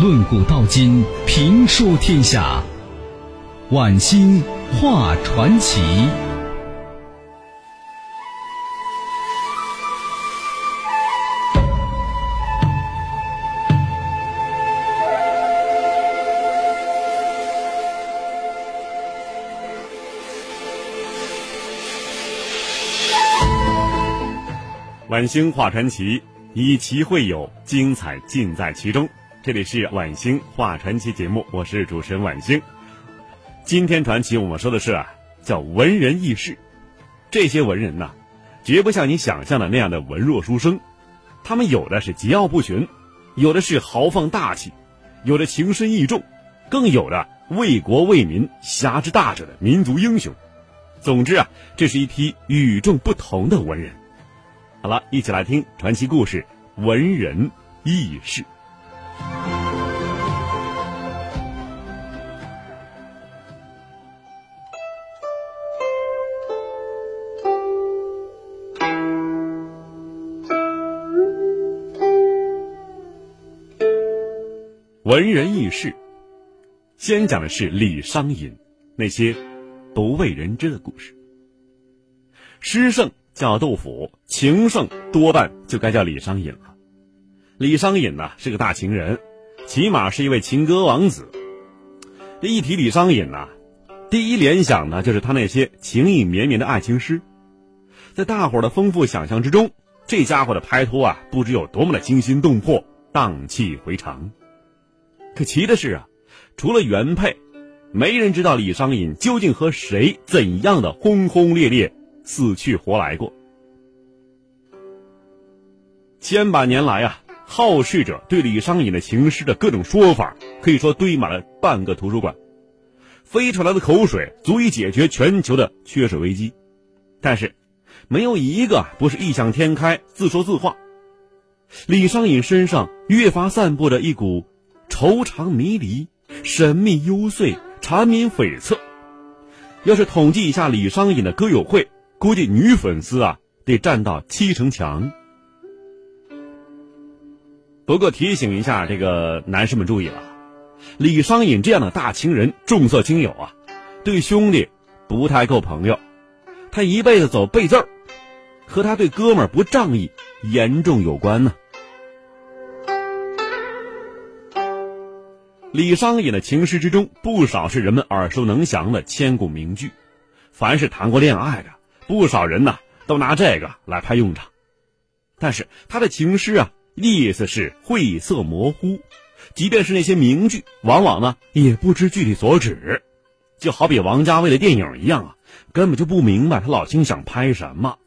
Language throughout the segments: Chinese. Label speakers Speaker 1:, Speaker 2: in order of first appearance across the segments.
Speaker 1: 论古道今，评说天下。晚星画传奇。
Speaker 2: 晚星画传奇，以奇会友，精彩尽在其中。这里是晚星画传奇节目，我是主持人晚星。今天传奇我们说的是啊，叫文人异士。这些文人呐，绝不像你想象的那样的文弱书生，他们有的是桀骜不驯，有的是豪放大气，有的情深义重，更有的为国为民侠之大者的民族英雄。总之啊，这是一批与众不同的文人。好了，一起来听传奇故事《文人异士》。文人异士，先讲的是李商隐那些不为人知的故事。诗圣。叫杜甫，情圣多半就该叫李商隐了。李商隐呢是个大情人，起码是一位情歌王子。这一提李商隐呢，第一联想呢就是他那些情意绵绵的爱情诗。在大伙的丰富想象之中，这家伙的拍拖啊，不知有多么的惊心动魄、荡气回肠。可奇的是啊，除了原配，没人知道李商隐究竟和谁怎样的轰轰烈烈。死去活来过，千百年来啊，好事者对李商隐的情诗的各种说法，可以说堆满了半个图书馆。飞出来的口水足以解决全球的缺水危机，但是没有一个不是异想天开、自说自话。李商隐身上越发散布着一股愁肠迷离、神秘幽邃、缠绵悱恻。要是统计一下李商隐的歌友会，估计女粉丝啊得占到七成强。不过提醒一下这个男士们注意了，李商隐这样的大情人、重色轻友啊，对兄弟不太够朋友，他一辈子走背字儿，和他对哥们儿不仗义严重有关呢。李商隐的情诗之中，不少是人们耳熟能详的千古名句，凡是谈过恋爱的。不少人呐都拿这个来派用场，但是他的情诗啊意思是晦涩模糊，即便是那些名句，往往呢也不知具体所指，就好比王家卫的电影一样啊，根本就不明白他老兄想拍什么。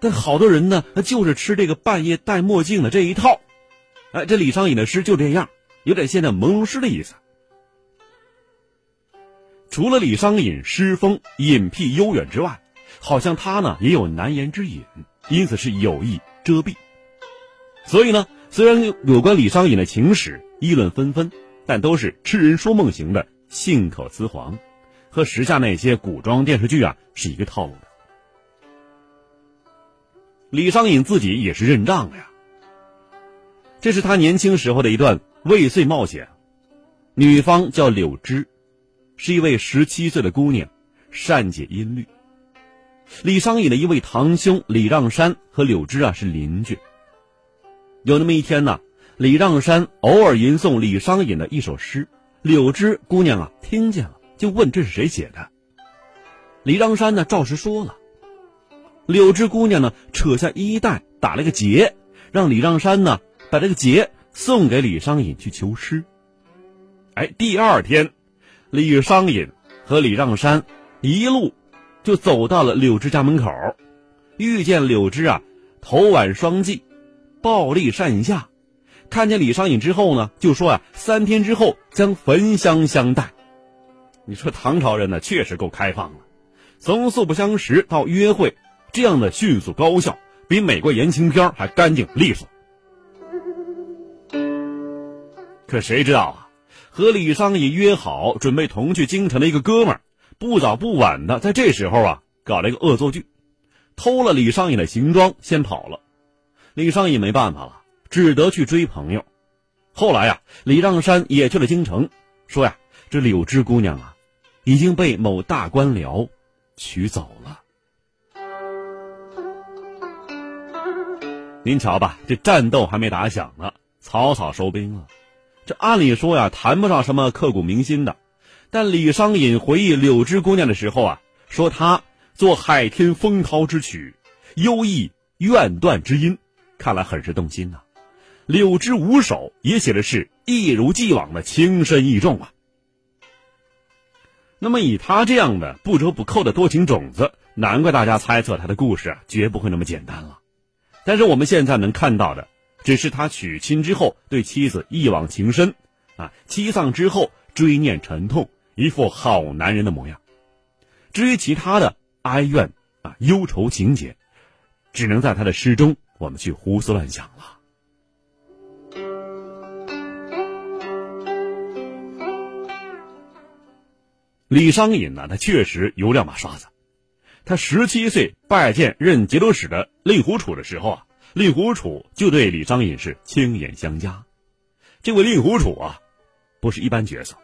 Speaker 2: 但好多人呢就是吃这个半夜戴墨镜的这一套，哎，这李商隐的诗就这样，有点现在朦胧诗的意思。除了李商隐诗风隐僻悠远之外，好像他呢也有难言之隐，因此是有意遮蔽。所以呢，虽然有关李商隐的情史议论纷纷，但都是痴人说梦型的信口雌黄，和时下那些古装电视剧啊是一个套路的。李商隐自己也是认账的呀。这是他年轻时候的一段未遂冒险，女方叫柳枝，是一位十七岁的姑娘，善解音律。李商隐的一位堂兄李让山和柳枝啊是邻居。有那么一天呢，李让山偶尔吟诵李商隐的一首诗，柳枝姑娘啊听见了，就问这是谁写的。李让山呢照实说了，柳枝姑娘呢扯下衣带打了个结，让李让山呢把这个结送给李商隐去求诗。哎，第二天，李商隐和李让山一路。就走到了柳枝家门口，遇见柳枝啊，头挽双髻，抱立扇下，看见李商隐之后呢，就说啊，三天之后将焚香相待。你说唐朝人呢，确实够开放的，从素不相识到约会，这样的迅速高效，比美国言情片还干净利索。可谁知道啊，和李商隐约好准备同去京城的一个哥们儿。不早不晚的，在这时候啊，搞了一个恶作剧，偷了李商隐的行装，先跑了。李商隐没办法了，只得去追朋友。后来呀，李让山也去了京城，说呀，这柳枝姑娘啊，已经被某大官僚娶走了。您瞧吧，这战斗还没打响呢，草草收兵了。这按理说呀，谈不上什么刻骨铭心的。但李商隐回忆柳枝姑娘的时候啊，说她作海天风涛之曲，忧意怨断之音，看来很是动心呐。柳枝五首也写的是一如既往的情深意重啊。那么以他这样的不折不扣的多情种子，难怪大家猜测他的故事啊绝不会那么简单了。但是我们现在能看到的，只是他娶亲之后对妻子一往情深，啊，妻丧之后追念沉痛。一副好男人的模样，至于其他的哀怨啊、忧愁情节，只能在他的诗中我们去胡思乱想了。李商隐呢，他确实有两把刷子。他十七岁拜见任节度使的令狐楚的时候啊，令狐楚就对李商隐是亲眼相加。这位令狐楚啊，不是一般角色。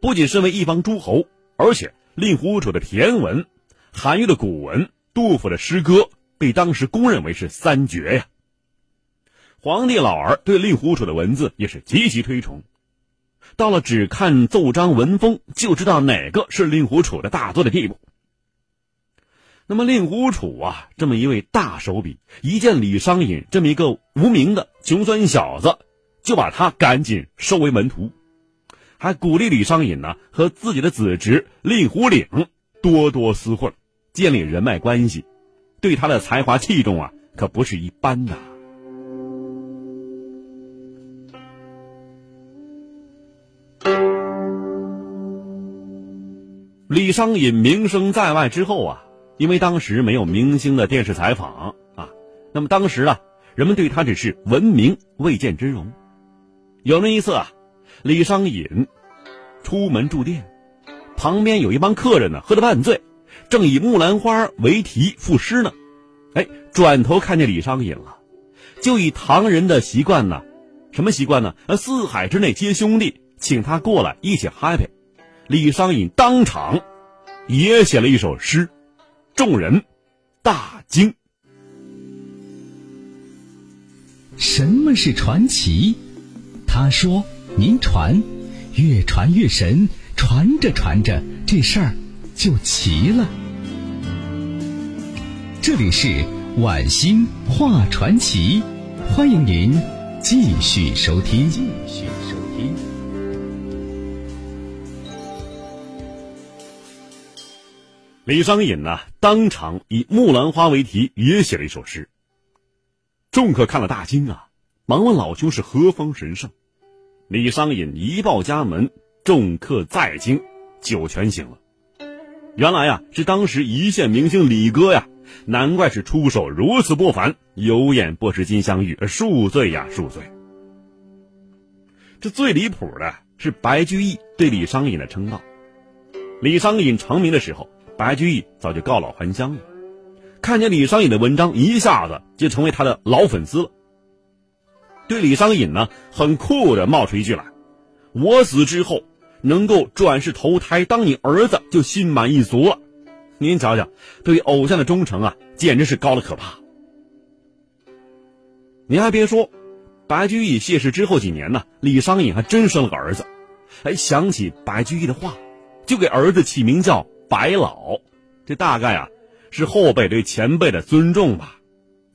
Speaker 2: 不仅身为一方诸侯，而且令狐楚的骈文、韩愈的古文、杜甫的诗歌，被当时公认为是三绝呀。皇帝老儿对令狐楚的文字也是极其推崇，到了只看奏章文风就知道哪个是令狐楚的大作的地步。那么令狐楚啊，这么一位大手笔，一见李商隐这么一个无名的穷酸小子，就把他赶紧收为门徒。还鼓励李商隐呢和自己的子侄令狐岭多多厮混，建立人脉关系，对他的才华器重啊可不是一般的。李商隐名声在外之后啊，因为当时没有明星的电视采访啊，那么当时啊，人们对他只是闻名未见真容。有那一次啊。李商隐出门住店，旁边有一帮客人呢，喝得半醉，正以木兰花为题赋诗呢。哎，转头看见李商隐了，就以唐人的习惯呢，什么习惯呢？呃，四海之内皆兄弟，请他过来一起 happy。李商隐当场也写了一首诗，众人大惊。
Speaker 1: 什么是传奇？他说。您传，越传越神，传着传着，这事儿就齐了。这里是晚星画传奇，欢迎您继续收听。继续
Speaker 2: 李商隐呢，当场以木兰花为题，也写了一首诗。众客看了大惊啊，忙问老兄是何方神圣。李商隐一报家门，众客再惊，酒全醒了。原来呀，是当时一线明星李哥呀，难怪是出手如此不凡，有眼不识金镶玉，恕罪呀恕罪。这最离谱的是白居易对李商隐的称道。李商隐成名的时候，白居易早就告老还乡了，看见李商隐的文章，一下子就成为他的老粉丝了。对李商隐呢，很酷的冒出一句来：“我死之后能够转世投胎当你儿子，就心满意足了。”您瞧瞧，对偶像的忠诚啊，简直是高的可怕。您还别说，白居易谢世之后几年呢，李商隐还真生了个儿子。哎，想起白居易的话，就给儿子起名叫白老，这大概啊是后辈对前辈的尊重吧。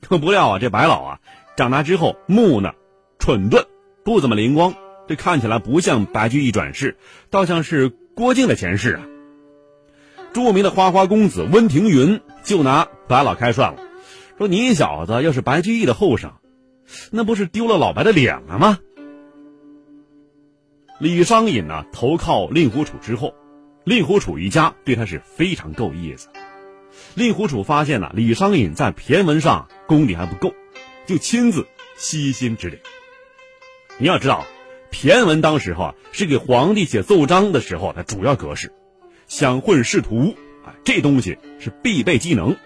Speaker 2: 可不料啊，这白老啊长大之后木讷。蠢钝，不怎么灵光，这看起来不像白居易转世，倒像是郭靖的前世啊。著名的花花公子温庭筠就拿白老开涮了，说：“你小子要是白居易的后生，那不是丢了老白的脸了吗？”李商隐呢，投靠令狐楚之后，令狐楚一家对他是非常够意思。令狐楚发现呢，李商隐在骈文上功底还不够，就亲自悉心指点。你要知道，骈文当时候啊是给皇帝写奏章的时候的主要格式，想混仕途啊，这东西是必备技能，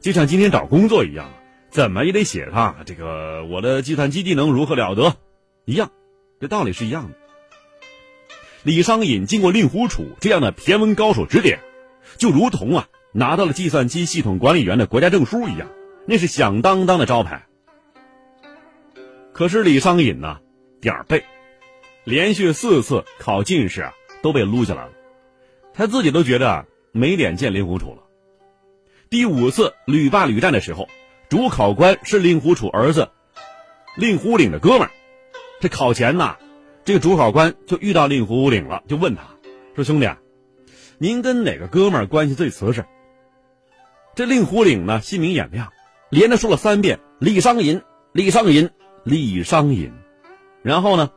Speaker 2: 就像今天找工作一样，怎么也得写上这个我的计算机技能如何了得一样，这道理是一样的。李商隐经过令狐楚这样的天文高手指点，就如同啊拿到了计算机系统管理员的国家证书一样，那是响当当的招牌。可是李商隐呢，点儿背，连续四次考进士啊都被撸下来了，他自己都觉得没脸见令狐楚了。第五次屡败屡战的时候，主考官是令狐楚儿子令狐岭的哥们儿。这考前呐，这个主考官就遇到令狐岭了，就问他说：“兄弟，您跟哪个哥们儿关系最瓷实？”这令狐岭呢，心明眼亮，连着说了三遍：“李商隐，李商隐，李商隐。”然后呢，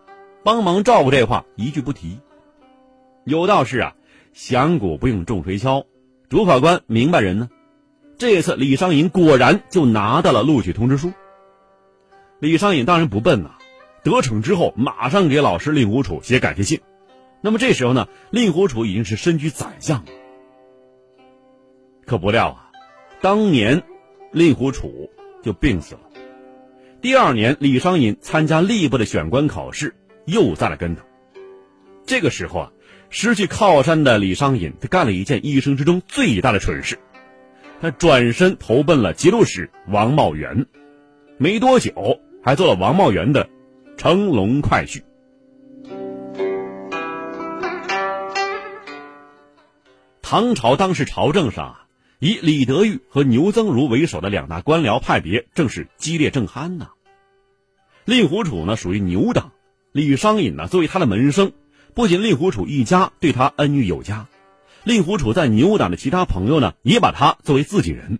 Speaker 2: 帮忙照顾这话一句不提。有道是啊，响鼓不用重锤敲，主考官明白人呢。这次李商隐果然就拿到了录取通知书。李商隐当然不笨呐，得逞之后马上给老师令狐楚写感谢信。那么这时候呢，令狐楚已经是身居宰相了。可不料啊，当年令狐楚就病死了。第二年，李商隐参加吏部的选官考试，又栽了跟头。这个时候啊，失去靠山的李商隐，他干了一件一生之中最大的蠢事。他转身投奔了节度使王茂元，没多久还做了王茂元的乘龙快婿。唐朝当时朝政上啊，以李德裕和牛增儒为首的两大官僚派别正是激烈正酣呐。令狐楚呢属于牛党，李商隐呢作为他的门生，不仅令狐楚一家对他恩遇有加。令狐楚在牛党的其他朋友呢，也把他作为自己人，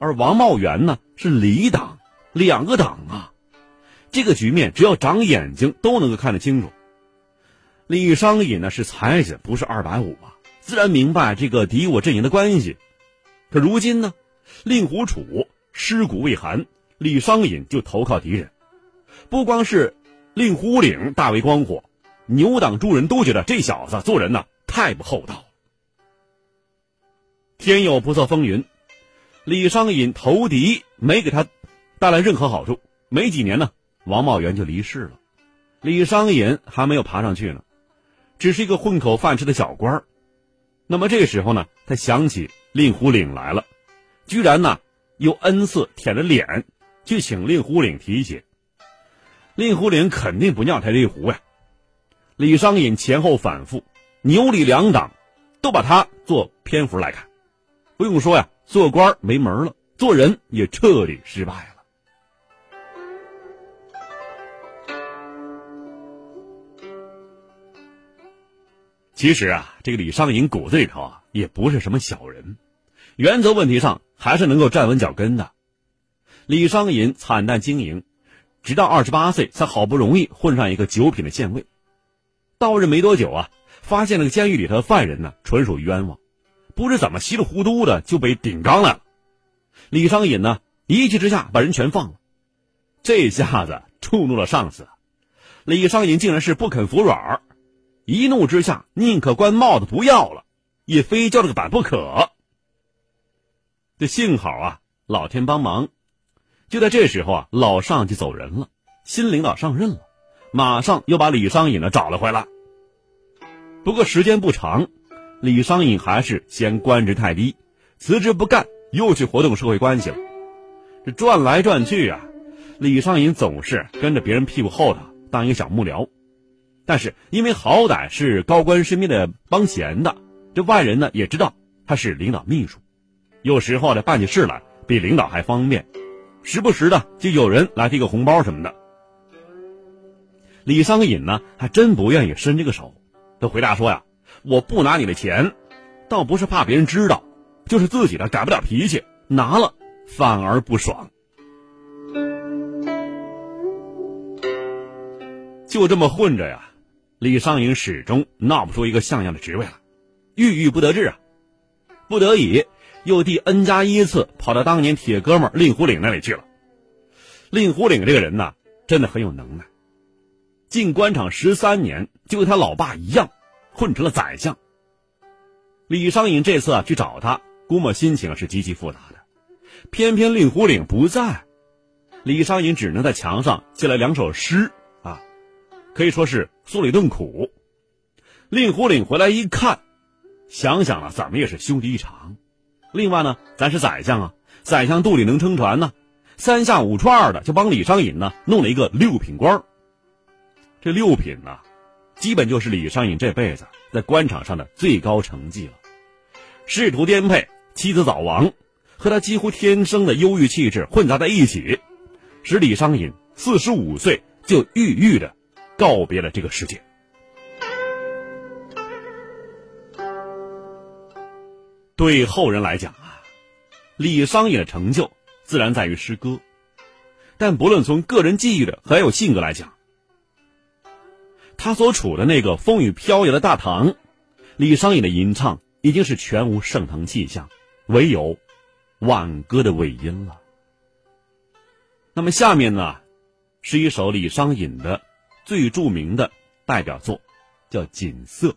Speaker 2: 而王茂元呢是李党，两个党啊，这个局面只要长眼睛都能够看得清楚。李商隐呢是才子，不是二百五啊，自然明白这个敌我阵营的关系。可如今呢，令狐楚尸骨未寒，李商隐就投靠敌人，不光是令狐岭大为光火，牛党诸人都觉得这小子做人呢太不厚道。天有不测风云，李商隐投敌没给他带来任何好处。没几年呢，王茂元就离世了，李商隐还没有爬上去呢，只是一个混口饭吃的小官儿。那么这个时候呢，他想起令狐岭来了，居然呢又恩赐舔着脸去请令狐岭提携。令狐岭肯定不尿他这一壶呀。李商隐前后反复，牛李两党都把他做篇幅来看。不用说呀，做官没门了，做人也彻底失败其实啊，这个李商隐骨子里头啊，也不是什么小人，原则问题上还是能够站稳脚跟的。李商隐惨淡经营，直到二十八岁才好不容易混上一个九品的县尉。到任没多久啊，发现那个监狱里头的犯人呢，纯属冤枉。不知怎么稀里糊涂的就被顶缸来了，李商隐呢一气之下把人全放了，这下子触怒了上司，李商隐竟然是不肯服软一怒之下宁可官帽子不要了，也非交这个板不可。这幸好啊，老天帮忙，就在这时候啊，老上级走人了，新领导上任了，马上又把李商隐呢找了回来。不过时间不长。李商隐还是嫌官职太低，辞职不干，又去活动社会关系了。这转来转去啊，李商隐总是跟着别人屁股后头当一个小幕僚。但是因为好歹是高官身边的帮闲的，这外人呢也知道他是领导秘书，有时候呢办起事来比领导还方便，时不时的就有人来递个红包什么的。李商隐呢还真不愿意伸这个手，他回答说呀。我不拿你的钱，倒不是怕别人知道，就是自己的改不了脾气，拿了反而不爽。就这么混着呀，李商隐始终闹不出一个像样的职位来，郁郁不得志啊。不得已，又第 N 加一次跑到当年铁哥们令狐岭那里去了。令狐岭这个人呢，真的很有能耐，进官场十三年，就跟他老爸一样。混成了宰相。李商隐这次啊去找他，估摸心情是极其复杂的。偏偏令狐岭不在，李商隐只能在墙上写了两首诗啊，可以说是做了一顿苦。令狐岭回来一看，想想了，怎么也是兄弟一场。另外呢，咱是宰相啊，宰相肚里能撑船呢，三下五除二的就帮李商隐呢弄了一个六品官这六品呢，基本就是李商隐这辈子在官场上的最高成绩了。仕途颠沛，妻子早亡，和他几乎天生的忧郁气质混杂在一起，使李商隐四十五岁就郁郁的告别了这个世界。对后人来讲啊，李商隐的成就自然在于诗歌，但不论从个人际遇的还有性格来讲，他所处的那个风雨飘摇的大唐，李商隐的吟唱已经是全无盛唐气象，唯有挽歌的尾音了。那么下面呢，是一首李商隐的最著名的代表作，叫《锦瑟》，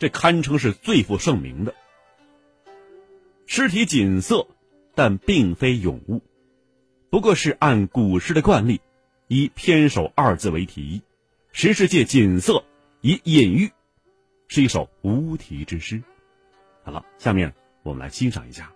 Speaker 2: 这堪称是最负盛名的。诗题锦瑟，但并非咏物，不过是按古诗的惯例，以偏首二字为题，实是借锦瑟以隐喻，是一首无题之诗。好了，下面我们来欣赏一下《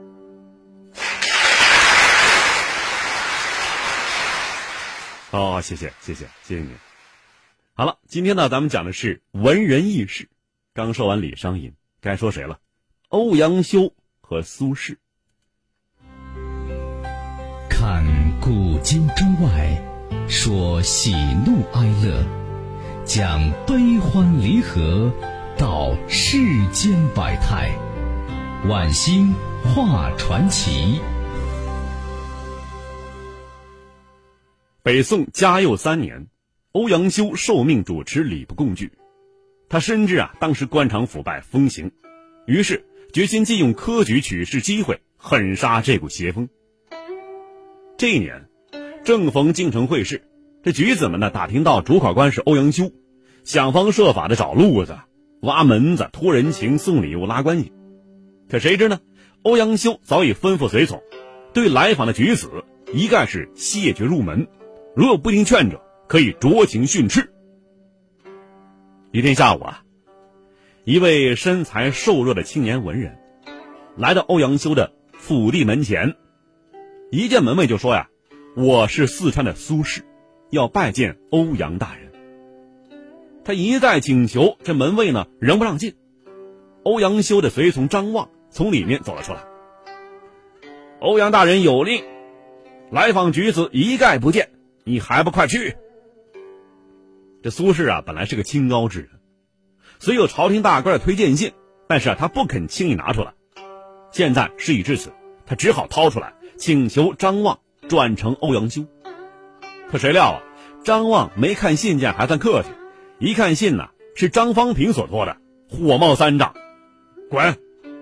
Speaker 2: 哦，谢谢，谢谢，谢谢您。好了，今天呢，咱们讲的是文人轶事。刚说完李商隐，该说谁了？欧阳修和苏轼。
Speaker 1: 看古今中外，说喜怒哀乐，讲悲欢离合，道世间百态，晚星画传奇。
Speaker 2: 北宋嘉佑三年，欧阳修受命主持礼部贡剧。他深知啊，当时官场腐败风行，于是决心借用科举取士机会，狠杀这股邪风。这一年，正逢京城会试，这举子们呢打听到主考官是欧阳修，想方设法的找路子、挖门子、托人情、送礼物、拉关系。可谁知呢，欧阳修早已吩咐随从，对来访的举子一概是谢绝入门。如有不听劝者，可以酌情训斥。一天下午啊，一位身材瘦弱的青年文人，来到欧阳修的府邸门前，一见门卫就说：“呀，我是四川的苏轼，要拜见欧阳大人。”他一再请求，这门卫呢仍不让进。欧阳修的随从张望从里面走了出来。欧阳大人有令，来访举子一概不见。你还不快去！这苏轼啊，本来是个清高之人，虽有朝廷大官的推荐信，但是啊，他不肯轻易拿出来。现在事已至此，他只好掏出来，请求张望转呈欧阳修。可谁料啊，张望没看信件还算客气，一看信呢是张方平所托的，火冒三丈：“滚，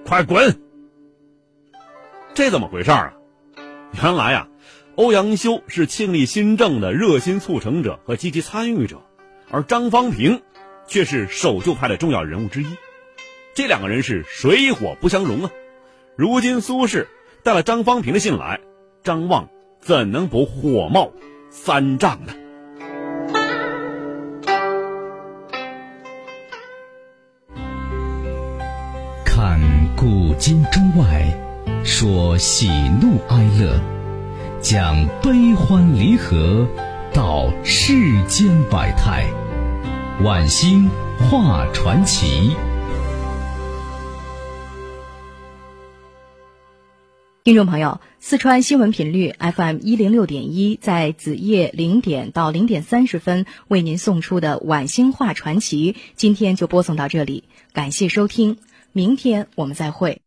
Speaker 2: 快滚！”这怎么回事啊？原来呀。欧阳修是庆历新政的热心促成者和积极参与者，而张方平却是守旧派的重要人物之一。这两个人是水火不相容啊！如今苏轼带了张方平的信来，张望怎能不火冒三丈呢？
Speaker 1: 看古今中外，说喜怒哀乐。讲悲欢离合，道世间百态，晚星画传奇。
Speaker 3: 听众朋友，四川新闻频率 FM 一零六点一，在子夜零点到零点三十分为您送出的晚星画传奇，今天就播送到这里，感谢收听，明天我们再会。